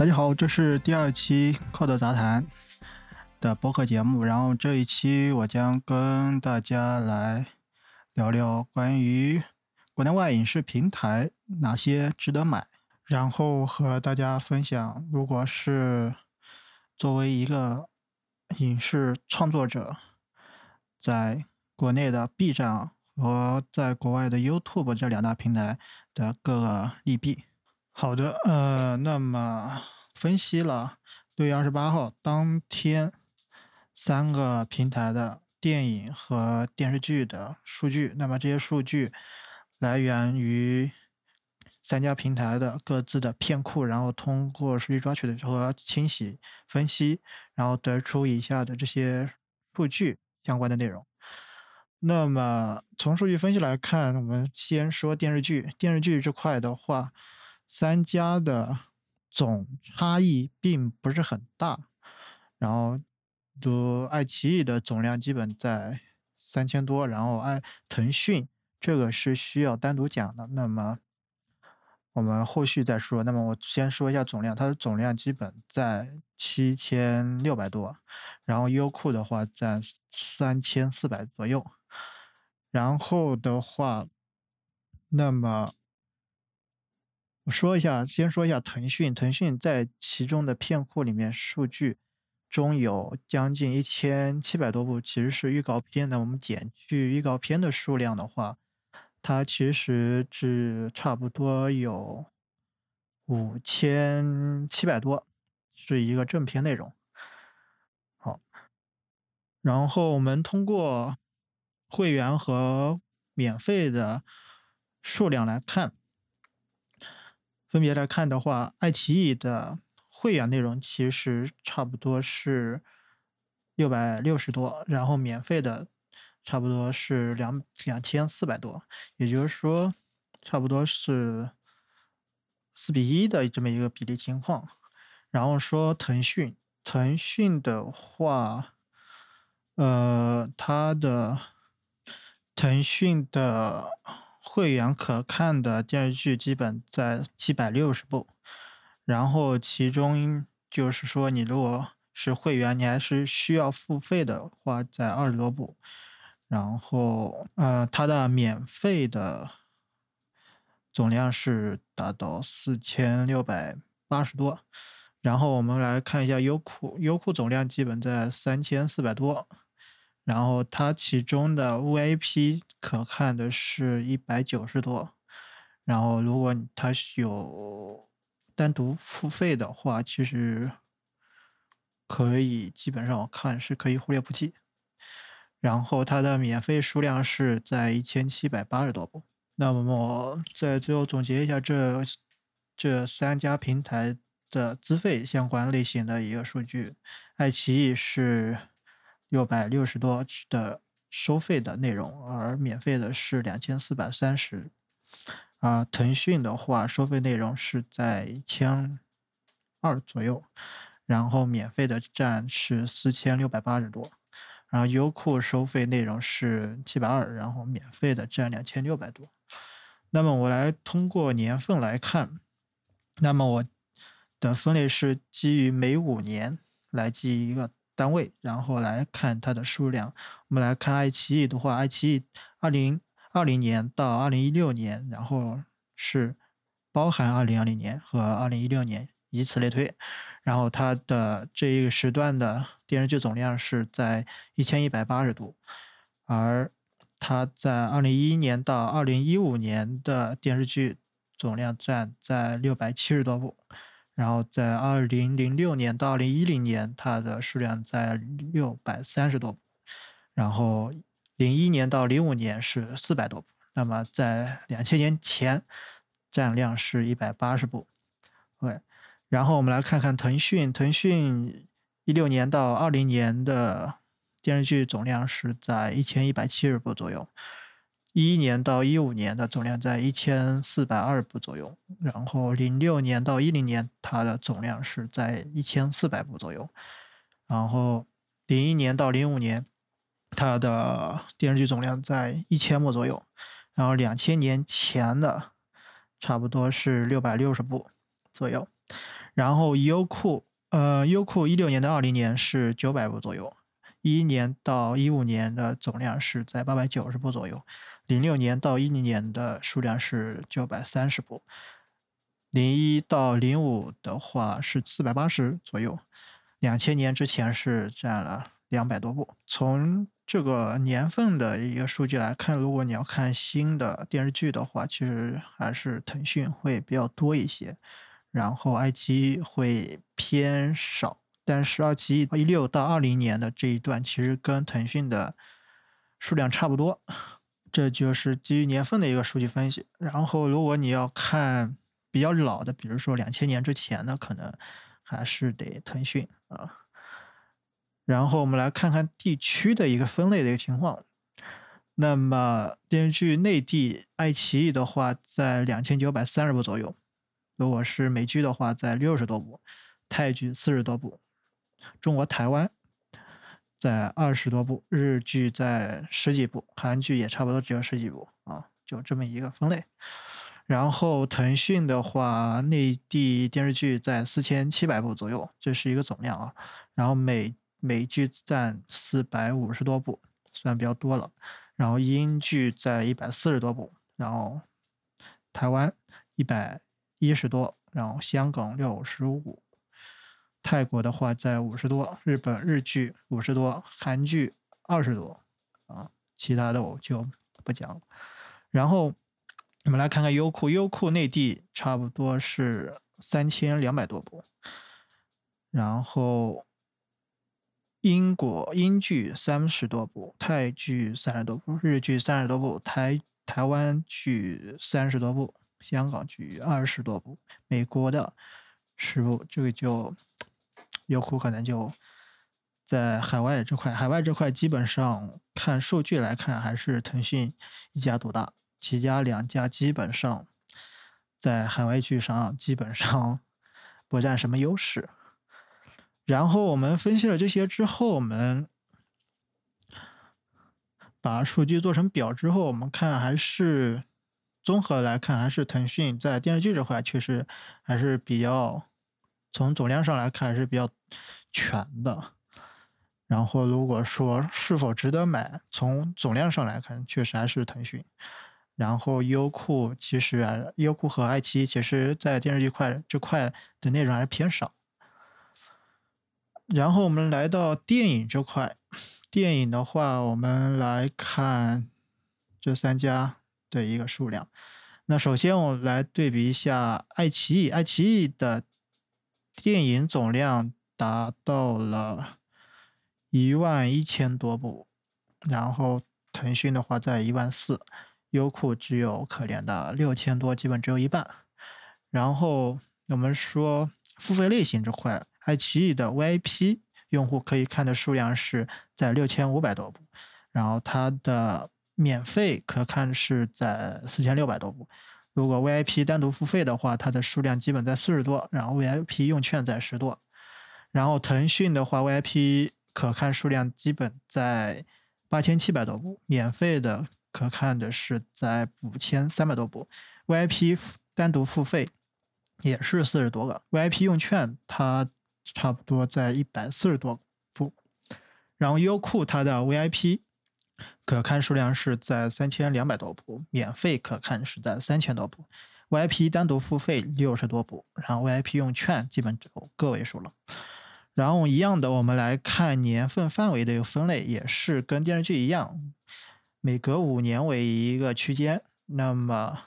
大家好，这是第二期《扣的杂谈》的播客节目。然后这一期我将跟大家来聊聊关于国内外影视平台哪些值得买，然后和大家分享，如果是作为一个影视创作者，在国内的 B 站和在国外的 YouTube 这两大平台的各个利弊。好的，呃，那么分析了六月二十八号当天三个平台的电影和电视剧的数据。那么这些数据来源于三家平台的各自的片库，然后通过数据抓取的和清洗分析，然后得出以下的这些数据相关的内容。那么从数据分析来看，我们先说电视剧，电视剧这块的话。三家的总差异并不是很大，然后，都爱奇艺的总量基本在三千多，然后爱腾讯这个是需要单独讲的，那么我们后续再说。那么我先说一下总量，它的总量基本在七千六百多，然后优酷的话在三千四百左右，然后的话，那么。我说一下，先说一下腾讯。腾讯在其中的片库里面，数据中有将近一千七百多部，其实是预告片。那我们减去预告片的数量的话，它其实只差不多有五千七百多，是一个正片内容。好，然后我们通过会员和免费的数量来看。分别来看的话，爱奇艺的会员内容其实差不多是六百六十多，然后免费的差不多是两两千四百多，也就是说，差不多是四比一的这么一个比例情况。然后说腾讯，腾讯的话，呃，它的腾讯的。会员可看的电视剧基本在七百六十部，然后其中就是说，你如果是会员，你还是需要付费的话，在二十多部，然后呃，它的免费的总量是达到四千六百八十多，然后我们来看一下优酷，优酷总量基本在三千四百多。然后它其中的 VIP 可看的是一百九十多，然后如果它有单独付费的话，其实可以基本上我看是可以忽略不计。然后它的免费数量是在一千七百八十多部。那么我在最后总结一下这这三家平台的资费相关类型的一个数据，爱奇艺是。六百六十多的收费的内容，而免费的是两千四百三十。啊，腾讯的话，收费内容是在一千二左右，然后免费的占是四千六百八十多。然后优酷收费内容是七百二，然后免费的占两千六百多。那么我来通过年份来看，那么我的分类是基于每五年来记一个。单位，然后来看它的数量。我们来看爱奇艺的话，爱奇艺二零二零年到二零一六年，然后是包含二零二零年和二零一六年，以此类推。然后它的这一个时段的电视剧总量是在一千一百八十度，而它在二零一一年到二零一五年的电视剧总量占在六百七十多部。然后在二零零六年到二零一零年，它的数量在六百三十多部，然后零一年到零五年是四百多部。那么在两千年前，占量是一百八十部。对，然后我们来看看腾讯，腾讯一六年到二零年的电视剧总量是在一千一百七十部左右。一一年到一五年的总量在一千四百二部左右，然后零六年到一零年它的总量是在一千四百部左右，然后零一年到零五年它的电视剧总量在一千部左右，然后两千年前的差不多是六百六十部左右，然后优酷，呃，优酷一六年到二零年是九百部左右，一一年到一五年的总量是在八百九十部左右，零六年到一零年的数量是九百三十部，零一到零五的话是四百八十左右，两千年之前是占了两百多部。从这个年份的一个数据来看，如果你要看新的电视剧的话，其实还是腾讯会比较多一些。然后爱奇艺会偏少，但是爱奇艺一六到二零年的这一段其实跟腾讯的数量差不多，这就是基于年份的一个数据分析。然后如果你要看比较老的，比如说两千年之前的，可能还是得腾讯啊。然后我们来看看地区的一个分类的一个情况。那么电视剧内地爱奇艺的话，在两千九百三十部左右。如果是美剧的话，在六十多部，泰剧四十多部，中国台湾在二十多部，日剧在十几部，韩剧也差不多只有十几部啊，就这么一个分类。然后腾讯的话，内地电视剧在四千七百部左右，这是一个总量啊。然后美美剧占四百五十多部，算比较多了。然后英剧在一百四十多部，然后台湾一百。一十多，然后香港六十五，泰国的话在五十多，日本日剧五十多，韩剧二十多，啊，其他的我就不讲了。然后我们来看看优酷，优酷内地差不多是三千两百多部，然后英国英剧三十多部，泰剧三十多部，日剧三十多部，台台湾剧三十多部。香港剧二十多部，美国的十部，这个就优酷可能就在海外这块，海外这块基本上看数据来看，还是腾讯一家独大，其他两家基本上在海外剧上基本上 不占什么优势。然后我们分析了这些之后，我们把数据做成表之后，我们看还是。综合来看，还是腾讯在电视剧这块确实还是比较，从总量上来看还是比较全的。然后如果说是否值得买，从总量上来看，确实还是腾讯。然后优酷其实优酷和爱奇艺其实在电视剧块这块的内容还是偏少。然后我们来到电影这块，电影的话，我们来看这三家。的一个数量。那首先我来对比一下爱奇艺，爱奇艺的电影总量达到了一万一千多部，然后腾讯的话在一万四，优酷只有可怜的六千多，基本只有一半。然后我们说付费类型这块，爱奇艺的 VIP 用户可以看的数量是在六千五百多部，然后它的。免费可看是在四千六百多部，如果 VIP 单独付费的话，它的数量基本在四十多，然后 VIP 用券在十多，然后腾讯的话，VIP 可看数量基本在八千七百多部，免费的可看的是在五千三百多部，VIP 单独付费也是四十多个，VIP 用券它差不多在一百四十多部，然后优酷它的 VIP。可看数量是在三千两百多部，免费可看是在三千多部，VIP 单独付费六十多部，然后 VIP 用券基本只有个位数了。然后一样的，我们来看年份范围的一个分类，也是跟电视剧一样，每隔五年为一个区间。那么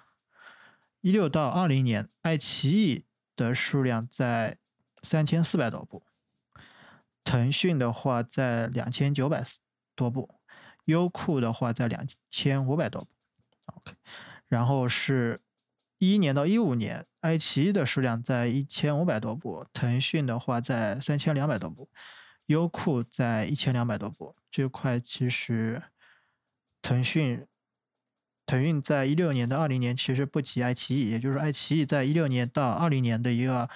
一六到二零年，爱奇艺的数量在三千四百多部，腾讯的话在两千九百多部。优酷的话在两千五百多部，OK，然后是一一年到一五年，爱奇艺的数量在一千五百多部，腾讯的话在三千两百多部，优酷在一千两百多部。这块其实腾讯腾讯在一六年到二零年其实不及爱奇艺，也就是爱奇艺在一六年到二零年的一个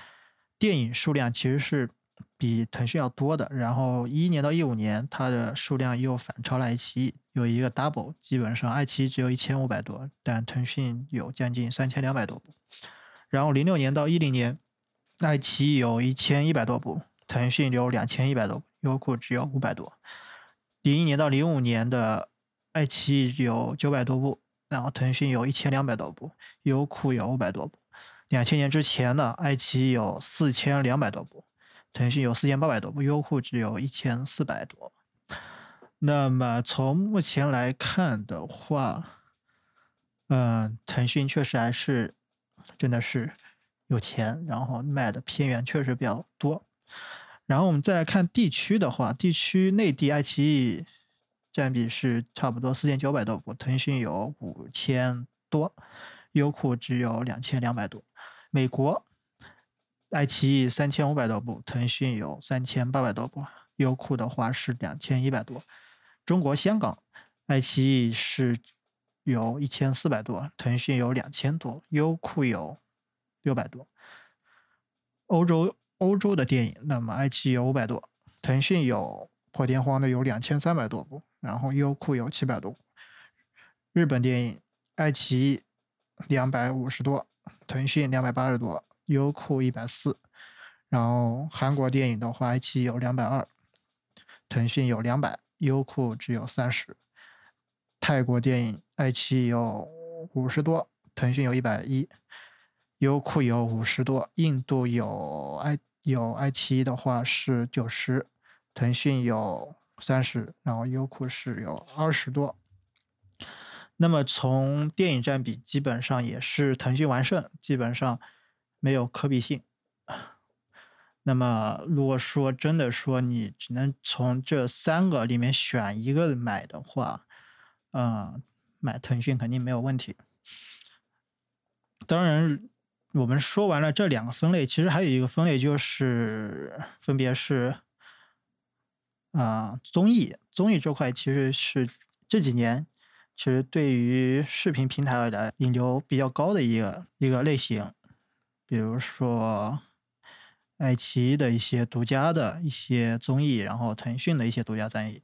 电影数量其实是。比腾讯要多的，然后一一年到一五年，它的数量又反超了爱奇艺，有一个 double，基本上爱奇艺只有一千五百多，但腾讯有将近三千两百多部。然后零六年到一零年，爱奇艺有一千一百多部，腾讯有两千一百多，优酷只有五百多。零一年到零五年的爱奇艺有九百多部，然后腾讯有一千两百多部，优酷有五百多部。两千年之前呢，爱奇艺有四千两百多部，腾讯有四千八百多部，优酷只有一千四百多。那么从目前来看的话，嗯，腾讯确实还是真的是有钱，然后卖的片源确实比较多。然后我们再来看地区的话，地区内地爱奇艺占比是差不多四千九百多部，腾讯有五千多，优酷只有两千两百多。美国爱奇艺三千五百多部，腾讯有三千八百多部，优酷的话是两千一百多。中国香港，爱奇艺是有一千四百多，腾讯有两千多，优酷有六百多。欧洲欧洲的电影，那么爱奇艺有五百多，腾讯有破天荒的有两千三百多部，然后优酷有七百多。日本电影，爱奇艺两百五十多，腾讯两百八十多，优酷一百四。然后韩国电影的话，爱奇艺有两百二，腾讯有两百。优酷只有三十，泰国电影爱奇艺有五十多，腾讯有一百一，优酷有五十多，印度有爱有爱奇艺的话是九十，腾讯有三十，然后优酷是有二十多。那么从电影占比，基本上也是腾讯完胜，基本上没有可比性。那么，如果说真的说你只能从这三个里面选一个买的话，嗯，买腾讯肯定没有问题。当然，我们说完了这两个分类，其实还有一个分类就是，分别是啊综艺，综艺这块其实是这几年其实对于视频平台的引流比较高的一个一个类型，比如说。爱奇艺的一些独家的一些综艺，然后腾讯的一些独家综艺，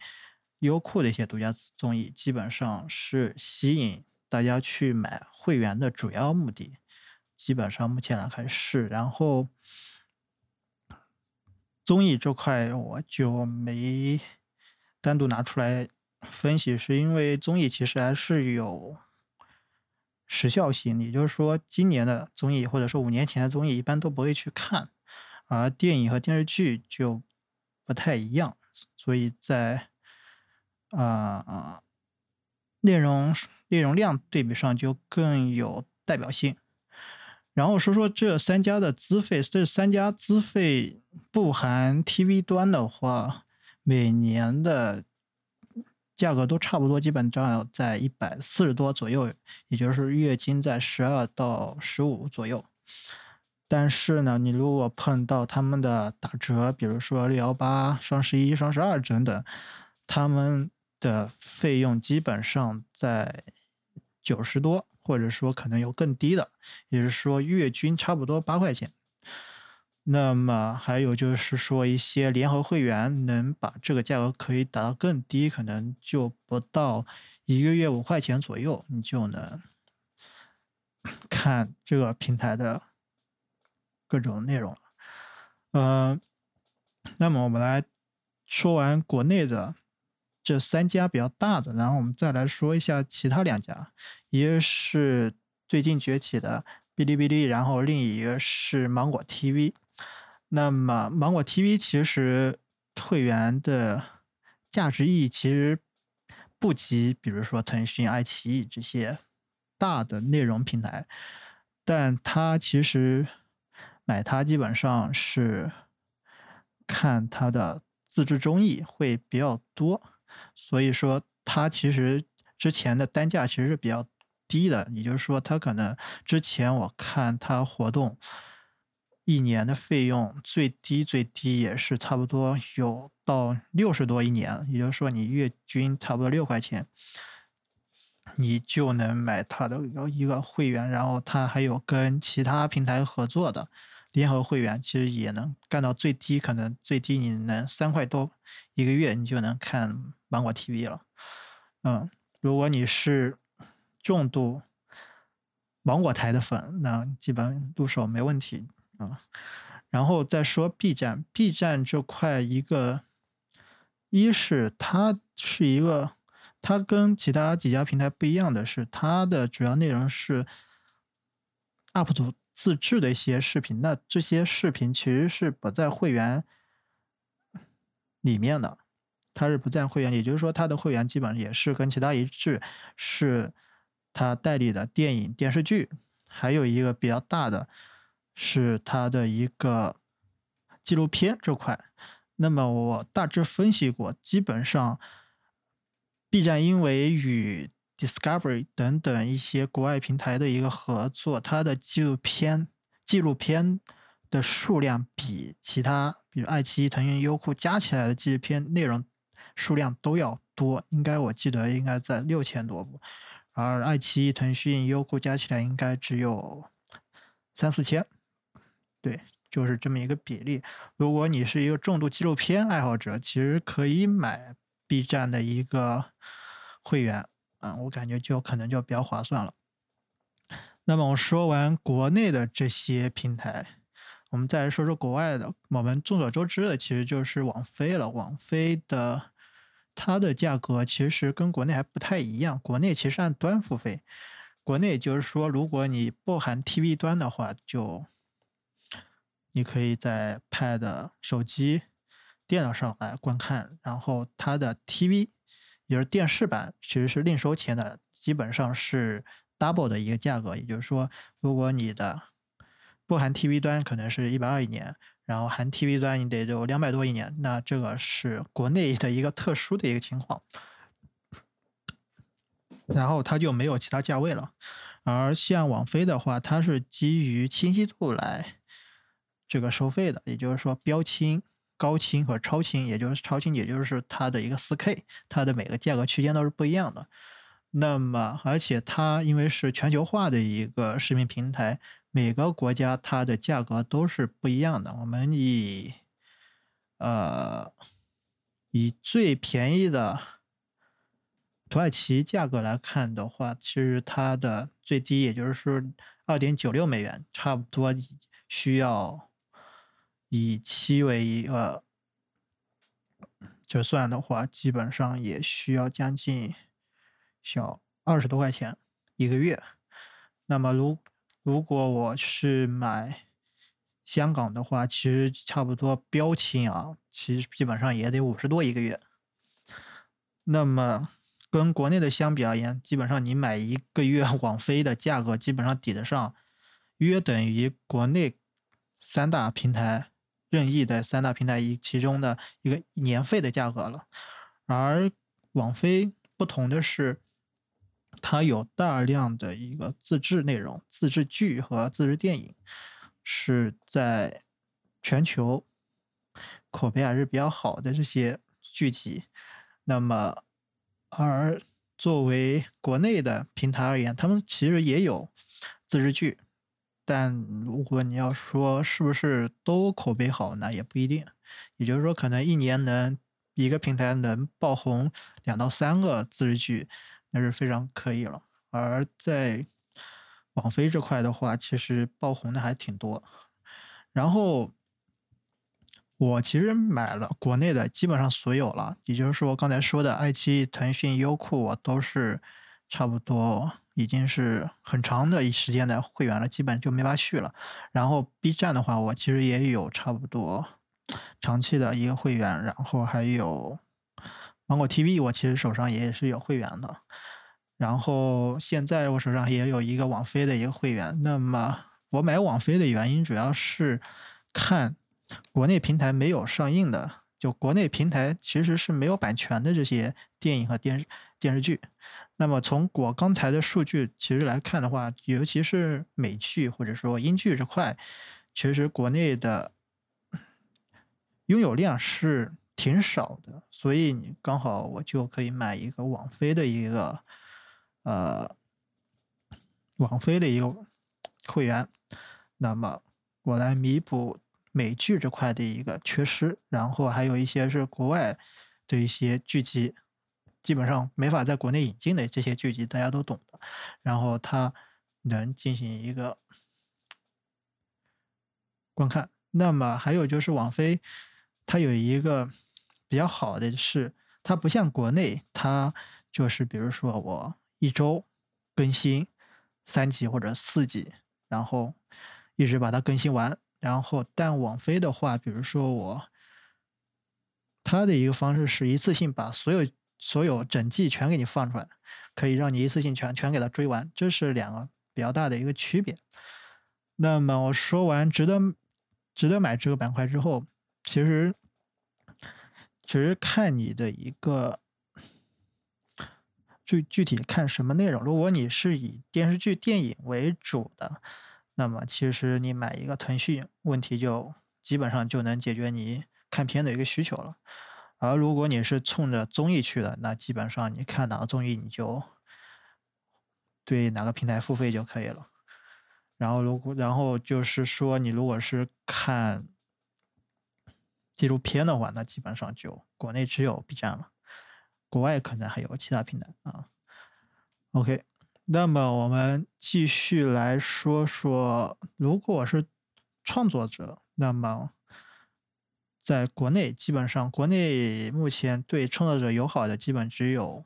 优酷的一些独家综艺，基本上是吸引大家去买会员的主要目的。基本上目前来看是，然后综艺这块我就没单独拿出来分析，是因为综艺其实还是有时效性，也就是说今年的综艺或者说五年前的综艺一般都不会去看。而电影和电视剧就不太一样，所以在啊内容内容量对比上就更有代表性。然后说说这三家的资费，这三家资费不含 TV 端的话，每年的价格都差不多，基本上在一百四十多左右，也就是月均在十二到十五左右。但是呢，你如果碰到他们的打折，比如说六幺八、双十一、双十二等等，他们的费用基本上在九十多，或者说可能有更低的，也就是说月均差不多八块钱。那么还有就是说一些联合会员能把这个价格可以打到更低，可能就不到一个月五块钱左右，你就能 看这个平台的。各种内容，嗯，那么我们来说完国内的这三家比较大的，然后我们再来说一下其他两家，一个是最近崛起的哔哩哔哩，然后另一个是芒果 TV。那么芒果 TV 其实会员的价值意义其实不及，比如说腾讯、爱奇艺这些大的内容平台，但它其实。买它基本上是看它的自制综艺会比较多，所以说它其实之前的单价其实是比较低的，也就是说它可能之前我看它活动一年的费用最低最低也是差不多有到六十多一年，也就是说你月均差不多六块钱。你就能买它的一个会员，然后它还有跟其他平台合作的联合会员，其实也能干到最低，可能最低你能三块多一个月，你就能看芒果 TV 了。嗯，如果你是重度芒果台的粉，那基本入手没问题啊。然后再说 B 站，B 站这块一个，一是它是一个，它跟其他几家平台不一样的是，它的主要内容是 UP 主自制的一些视频，那这些视频其实是不在会员里面的。它是不在会员，也就是说，它的会员基本上也是跟其他一致，是它代理的电影、电视剧，还有一个比较大的是它的一个纪录片这块。那么我大致分析过，基本上 B 站因为与 Discovery 等等一些国外平台的一个合作，它的纪录片纪录片的数量比其他，比如爱奇艺、腾讯、优酷加起来的纪录片内容。数量都要多，应该我记得应该在六千多部，而爱奇艺、腾讯、优酷加起来应该只有三四千，对，就是这么一个比例。如果你是一个重度纪录片爱好者，其实可以买 B 站的一个会员，嗯，我感觉就可能就比较划算了。那么我说完国内的这些平台，我们再来说说国外的。我们众所周知的，其实就是网飞了，网飞的。它的价格其实跟国内还不太一样，国内其实按端付费，国内就是说，如果你不含 TV 端的话，就你可以在 Pad、手机、电脑上来观看，然后它的 TV 也是电视版，其实是另收钱的，基本上是 double 的一个价格，也就是说，如果你的不含 TV 端，可能是一百二一年。然后含 TV 端你得有两百多一年，那这个是国内的一个特殊的一个情况，然后它就没有其他价位了。而像网飞的话，它是基于清晰度来这个收费的，也就是说标清、高清和超清，也就是超清，也就是它的一个 4K，它的每个价格区间都是不一样的。那么而且它因为是全球化的一个视频平台。每个国家它的价格都是不一样的。我们以呃以最便宜的土耳其价格来看的话，其实它的最低也就是二点九六美元，差不多需要以七为一个就算的话，基本上也需要将近小二十多块钱一个月。那么如如果我是买香港的话，其实差不多标清啊，其实基本上也得五十多一个月。那么跟国内的相比而言，基本上你买一个月 网飞的价格，基本上抵得上，约等于国内三大平台任意的三大平台一其中的一个年费的价格了。而网飞不同的是。它有大量的一个自制内容、自制剧和自制电影，是在全球口碑还是比较好的这些剧集。那么，而作为国内的平台而言，他们其实也有自制剧，但如果你要说是不是都口碑好，那也不一定。也就是说，可能一年能一个平台能爆红两到三个自制剧。那是非常可以了，而在网飞这块的话，其实爆红的还挺多。然后我其实买了国内的基本上所有了，也就是说刚才说的爱奇艺、腾讯、优酷，我都是差不多已经是很长的一时间的会员了，基本就没法续了。然后 B 站的话，我其实也有差不多长期的一个会员，然后还有。芒果 TV 我其实手上也是有会员的，然后现在我手上也有一个网飞的一个会员。那么我买网飞的原因主要是看国内平台没有上映的，就国内平台其实是没有版权的这些电影和电视电视剧。那么从我刚才的数据其实来看的话，尤其是美剧或者说英剧这块，其实国内的拥有量是。挺少的，所以你刚好我就可以买一个网飞的一个呃网飞的一个会员，那么我来弥补美剧这块的一个缺失，然后还有一些是国外的一些剧集，基本上没法在国内引进的这些剧集，大家都懂的，然后它能进行一个观看。那么还有就是网飞，它有一个比较好的是，它不像国内，它就是比如说我一周更新三集或者四集，然后一直把它更新完。然后，但网飞的话，比如说我，它的一个方式是一次性把所有所有整季全给你放出来，可以让你一次性全全给它追完，这是两个比较大的一个区别。那么我说完值得值得买这个板块之后，其实其实看你的一个具具体看什么内容。如果你是以电视剧、电影为主的。那么其实你买一个腾讯，问题就基本上就能解决你看片的一个需求了。而如果你是冲着综艺去的，那基本上你看哪个综艺你就对哪个平台付费就可以了。然后如果然后就是说你如果是看纪录片的话，那基本上就国内只有 B 站了，国外可能还有其他平台啊。OK。那么我们继续来说说，如果是创作者，那么在国内基本上，国内目前对创作者友好的基本只有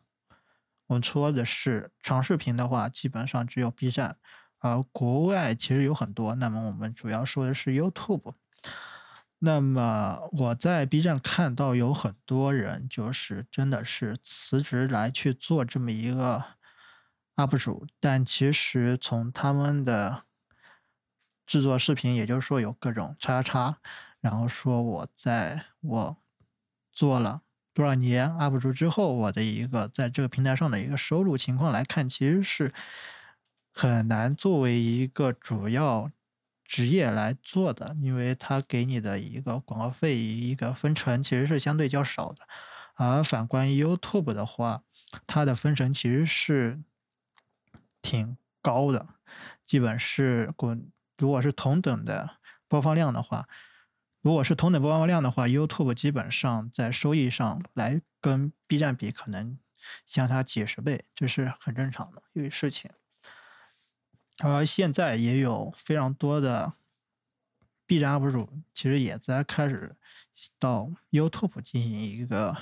我们说的是长视频的话，基本上只有 B 站，而国外其实有很多。那么我们主要说的是 YouTube。那么我在 B 站看到有很多人就是真的是辞职来去做这么一个。UP 主，但其实从他们的制作视频，也就是说有各种叉叉，然后说我在我做了多少年 UP 主之后，我的一个在这个平台上的一个收入情况来看，其实是很难作为一个主要职业来做的，因为他给你的一个广告费一个分成其实是相对较少的，而反观 YouTube 的话，它的分成其实是。挺高的，基本是滚。如果是同等的播放量的话，如果是同等播放量的话，YouTube 基本上在收益上来跟 B 站比，可能相差几十倍，这是很正常的一个事情。而现在也有非常多的 B 站 UP 主，其实也在开始到 YouTube 进行一个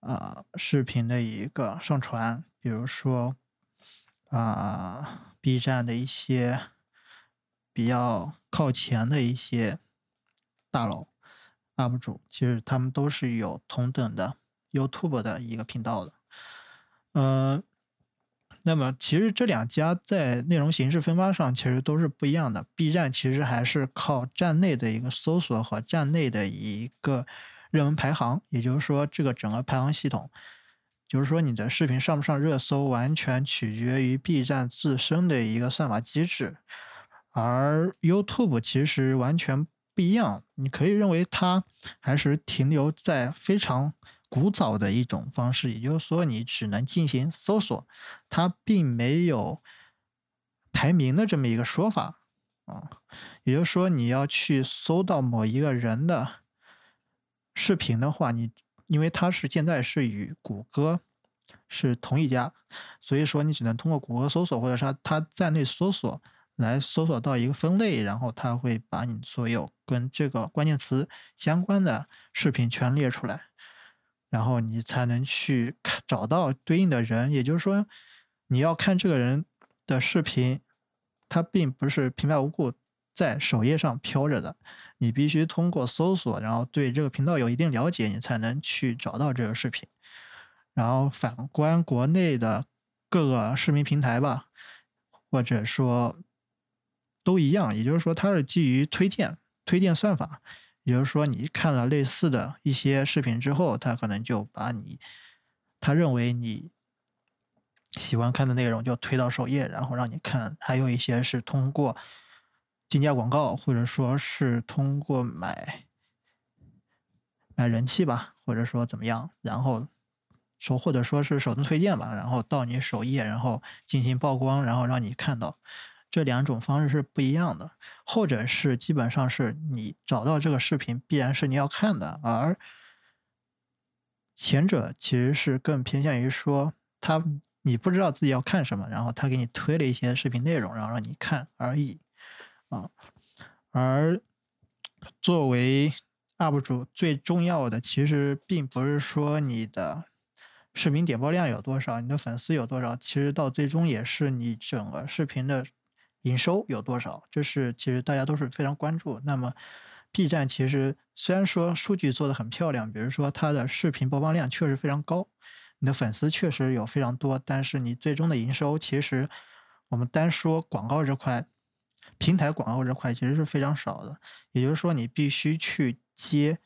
啊视频的一个上传，比如说。啊，B 站的一些比较靠前的一些大佬 UP 主，其实他们都是有同等的 YouTube 的一个频道的。嗯，那么其实这两家在内容形式分发上其实都是不一样的。B 站其实还是靠站内的一个搜索和站内的一个热门排行，也就是说这个整个排行系统。就是说，你的视频上不上热搜，完全取决于 B 站自身的一个算法机制，而 YouTube 其实完全不一样。你可以认为它还是停留在非常古早的一种方式，也就是说，你只能进行搜索，它并没有排名的这么一个说法啊。也就是说，你要去搜到某一个人的视频的话，你。因为它是现在是与谷歌是同一家，所以说你只能通过谷歌搜索或者是它在内搜索来搜索到一个分类，然后它会把你所有跟这个关键词相关的视频全列出来，然后你才能去找到对应的人。也就是说，你要看这个人的视频，他并不是平白无故。在首页上飘着的，你必须通过搜索，然后对这个频道有一定了解，你才能去找到这个视频。然后反观国内的各个视频平台吧，或者说都一样，也就是说它是基于推荐推荐算法，也就是说你看了类似的一些视频之后，它可能就把你他认为你喜欢看的内容就推到首页，然后让你看。还有一些是通过。竞价广告，或者说是通过买买人气吧，或者说怎么样，然后手或者说是手动推荐吧，然后到你首页，然后进行曝光，然后让你看到。这两种方式是不一样的，或者是基本上是你找到这个视频必然是你要看的，而前者其实是更偏向于说他你不知道自己要看什么，然后他给你推了一些视频内容，然后让你看而已。啊，而作为 UP 主最重要的，其实并不是说你的视频点播量有多少，你的粉丝有多少，其实到最终也是你整个视频的营收有多少，这是其实大家都是非常关注。那么 B 站其实虽然说数据做的很漂亮，比如说它的视频播放量确实非常高，你的粉丝确实有非常多，但是你最终的营收，其实我们单说广告这块。平台广告这块其实是非常少的，也就是说，你必须去接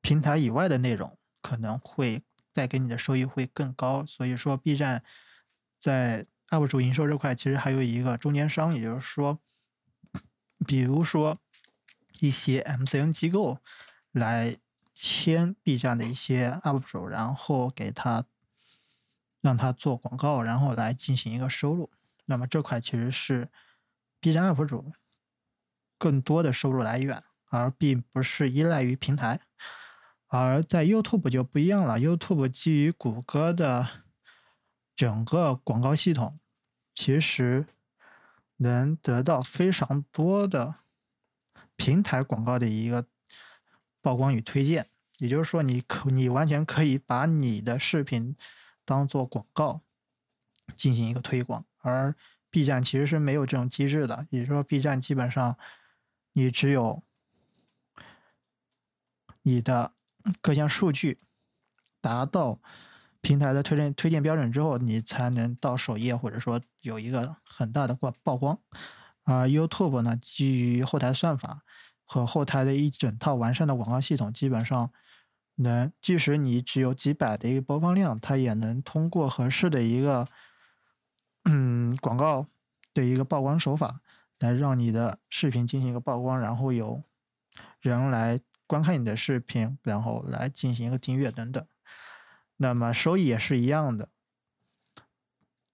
平台以外的内容，可能会带给你的收益会更高。所以说，B 站在 UP 主营收这块其实还有一个中间商，也就是说，比如说一些 MCN 机构来签 B 站的一些 UP 主，然后给他让他做广告，然后来进行一个收入。那么这块其实是 B 站 UP 主更多的收入来源，而并不是依赖于平台。而在 YouTube 就不一样了，YouTube 基于谷歌的整个广告系统，其实能得到非常多的平台广告的一个曝光与推荐。也就是说，你可你完全可以把你的视频当做广告进行一个推广。而 B 站其实是没有这种机制的，也就是说，B 站基本上你只有你的各项数据达到平台的推荐推荐标准之后，你才能到首页，或者说有一个很大的曝曝光。而 YouTube 呢，基于后台算法和后台的一整套完善的广告系统，基本上能，即使你只有几百的一个播放量，它也能通过合适的一个。嗯，广告的一个曝光手法，来让你的视频进行一个曝光，然后有人来观看你的视频，然后来进行一个订阅等等。那么收益也是一样的。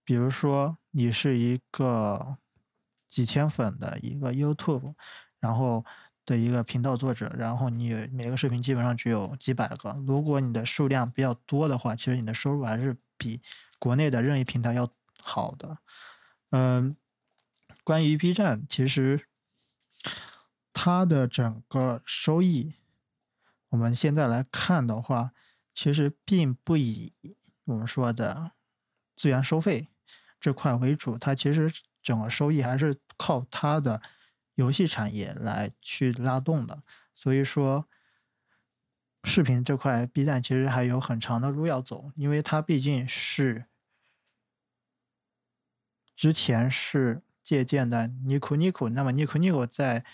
比如说，你是一个几千粉的一个 YouTube，然后的一个频道作者，然后你每个视频基本上只有几百个。如果你的数量比较多的话，其实你的收入还是比国内的任意平台要。好的，嗯，关于 B 站，其实它的整个收益，我们现在来看的话，其实并不以我们说的资源收费这块为主，它其实整个收益还是靠它的游戏产业来去拉动的。所以说，视频这块，B 站其实还有很长的路要走，因为它毕竟是。之前是借鉴的 Nico Nico，那么 Nico Nico 在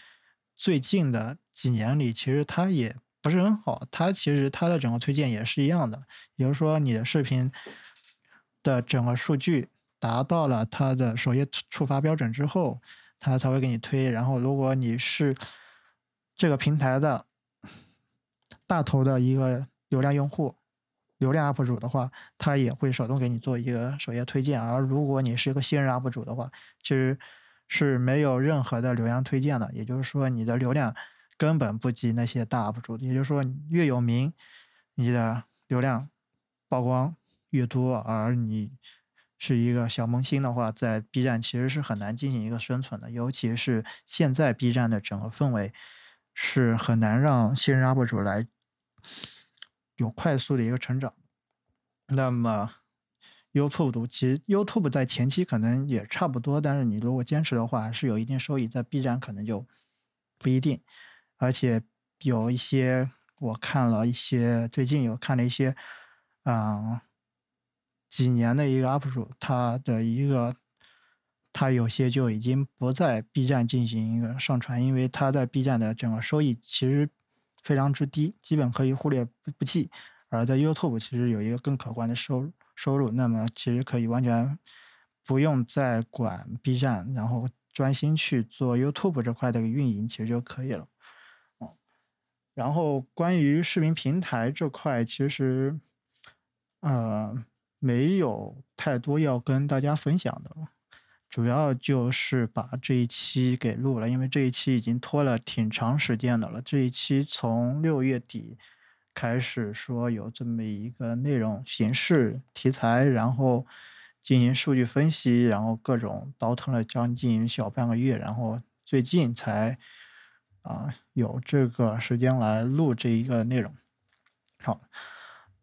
最近的几年里，其实它也不是很好。它其实它的整个推荐也是一样的，也就是说你的视频的整个数据达到了它的首页触发标准之后，它才会给你推。然后如果你是这个平台的大头的一个流量用户。流量 UP 主的话，他也会手动给你做一个首页推荐。而如果你是一个新人 UP 主的话，其实是没有任何的流量推荐的。也就是说，你的流量根本不及那些大 UP 主。也就是说，越有名，你的流量曝光越多。而你是一个小萌新的话，在 B 站其实是很难进行一个生存的。尤其是现在 B 站的整个氛围是很难让新人 UP 主来。有快速的一个成长，那么 YouTube 其实 YouTube 在前期可能也差不多，但是你如果坚持的话，还是有一定收益。在 B 站可能就不一定，而且有一些我看了一些，最近有看了一些，啊，几年的一个 UP 主，他的一个他有些就已经不在 B 站进行一个上传，因为他在 B 站的整个收益其实。非常之低，基本可以忽略不不计。而在 YouTube 其实有一个更可观的收收入，那么其实可以完全不用再管 B 站，然后专心去做 YouTube 这块的运营，其实就可以了。然后关于视频平台这块，其实呃没有太多要跟大家分享的。主要就是把这一期给录了，因为这一期已经拖了挺长时间的了。这一期从六月底开始说有这么一个内容形式题材，然后进行数据分析，然后各种倒腾了将近小半个月，然后最近才啊有这个时间来录这一个内容。好，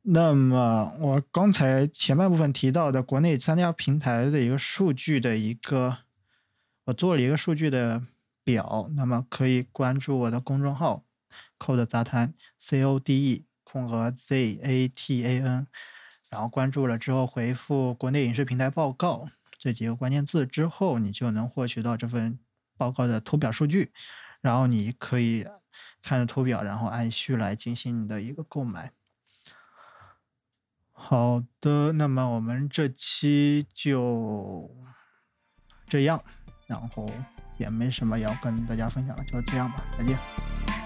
那么我刚才前半部分提到的国内三家平台的一个数据的一个，我做了一个数据的表，那么可以关注我的公众号 “code 杂谈 ”（c o d e 空格 z a t a n），然后关注了之后回复“国内影视平台报告”这几个关键字之后，你就能获取到这份报告的图表数据，然后你可以。看着图表，然后按序来进行你的一个购买。好的，那么我们这期就这样，然后也没什么要跟大家分享了，就这样吧，再见。